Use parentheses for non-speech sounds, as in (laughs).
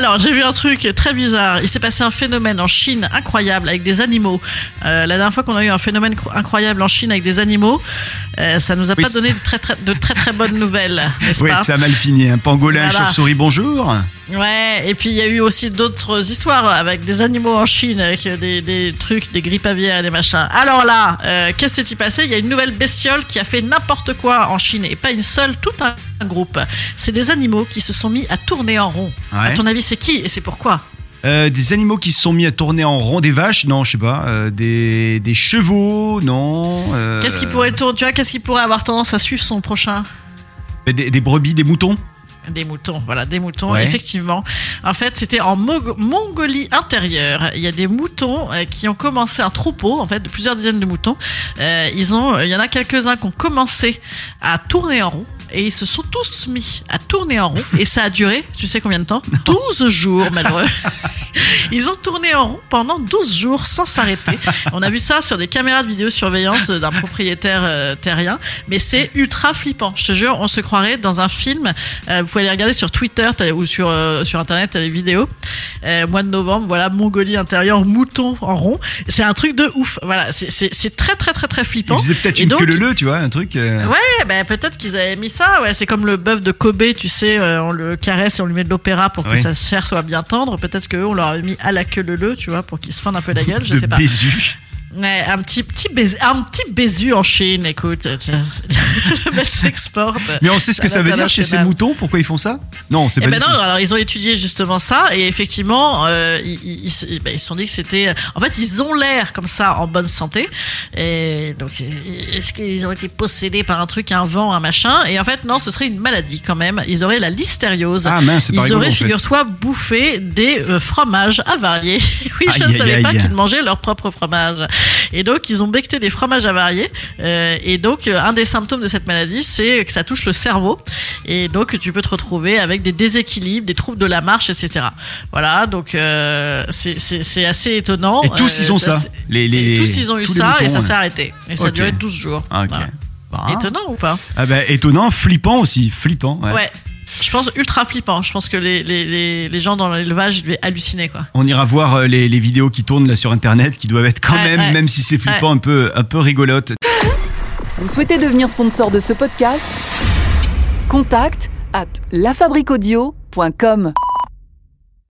Alors, j'ai vu un truc très bizarre. Il s'est passé un phénomène en Chine incroyable avec des animaux. Euh, la dernière fois qu'on a eu un phénomène cro- incroyable en Chine avec des animaux, euh, ça nous a Oui, pas donné de très très, de très, très bonnes (laughs) nouvelles, n'est-ce Oui, pas ça a mal fini. Un pangolin, Voilà. chauve-souris, bonjour. Ouais, et puis il y a eu aussi d'autres histoires avec des animaux en Chine, avec des, des trucs, des grippes aviaires des machins. Alors là, euh, qu'est-ce qui s'est passé? Il y a une nouvelle bestiole qui a fait n'importe quoi en Chine, et pas une seule, tout un groupe. C'est des animaux qui se sont mis à tourner en rond. À Ouais. ton avis, c'est qui et c'est pourquoi Euh, des animaux qui se sont mis à tourner en rond, des vaches, non, je sais pas. Euh, des, des chevaux, non. euh, Qu'est-ce qui pourrait tourner Tu vois, qu'est-ce qui pourrait avoir tendance à suivre son prochain des, des brebis, des moutons. Des moutons, voilà, des moutons, Ouais. effectivement. En fait, c'était en Mo- Mongolie intérieure. Il y a des moutons qui ont commencé un troupeau, en fait, de plusieurs dizaines de moutons. Euh, ils ont, il y en a quelques-uns qui ont commencé à tourner en rond. Et ils se sont tous mis à tourner en rond. Et ça a duré, tu sais combien de temps? 12 jours, malheureux. Ils ont tourné en rond pendant 12 jours sans s'arrêter. On a vu ça sur des caméras de vidéosurveillance d'un propriétaire euh, terrien. Mais c'est ultra flippant. Je te jure, on se croirait dans un film. Euh, vous pouvez les regarder sur Twitter ou sur, euh, sur Internet, les vidéos. Mois de novembre, voilà, Mongolie intérieure, mouton en rond. C'est un truc de ouf. Voilà, c'est- très très très très Ils flippant. faisaient peut-être une donc- queue leu tu vois, un truc. Ouais, ben peut-être qu'ils avaient mis ça. Ouais, c'est comme le bœuf de Kobe, tu sais, on le caresse et on lui met de l'opéra pour que Oui. sa chair soit bien tendre. Peut-être qu'eux, on leur avait mis à la queue le le, tu vois, pour qu'ils se fendent un peu la gueule. Je de sais pas. Bézu. Ouais, un petit petit baiser, un petit baisu en Chine. Écoute, (laughs) le mec s'exporte. Mais on sait ce que ça veut dire chez ces moutons Pourquoi ils font ça? Non, c'est Eh pas ben du non, alors ils ont étudié justement ça et effectivement, euh, ils, ils, ils- ben, ils se sont dit que c'était. En fait, ils ont l'air comme ça en bonne santé. Et donc, est-ce qu'ils ont été possédés par un truc, un vent, un machin? Et en fait, non, ce serait une maladie quand même. Ils auraient la listériose. Ah mince, c'est pas Ils rigolo auraient, figure-toi, bouffé des euh, fromages avariés. (laughs) oui, je ne aïe, savais pas aïe. qu'ils mangeaient leur propre fromage. Et donc, ils ont becté des fromages avariés. Euh, et donc, euh, un des symptômes de cette maladie, c'est que ça touche le cerveau. Et donc, tu peux te retrouver avec des déséquilibres, des troubles de la marche, etc. Voilà, donc euh, c'est- assez étonnant. Et tous, ils ont ça. Les, les, tous, ils ont eu ça et ça s'est arrêté. Et ça a Ok. duré 12 jours. Ah. Voilà. Bah, Étonnant ou pas? Ah bah, étonnant, flippant aussi, flippant. ouais. ouais. Je pense ultra flippant. Je pense que les, les, les, les gens dans l'élevage ils devaient halluciner quoi. On ira voir euh, les, les vidéos qui tournent là sur internet qui doivent être quand Ouais, même, ouais. même si c'est flippant, un peu, un peu rigolote. Vous souhaitez devenir sponsor de ce podcast? Contact à lafabriquaudio.com.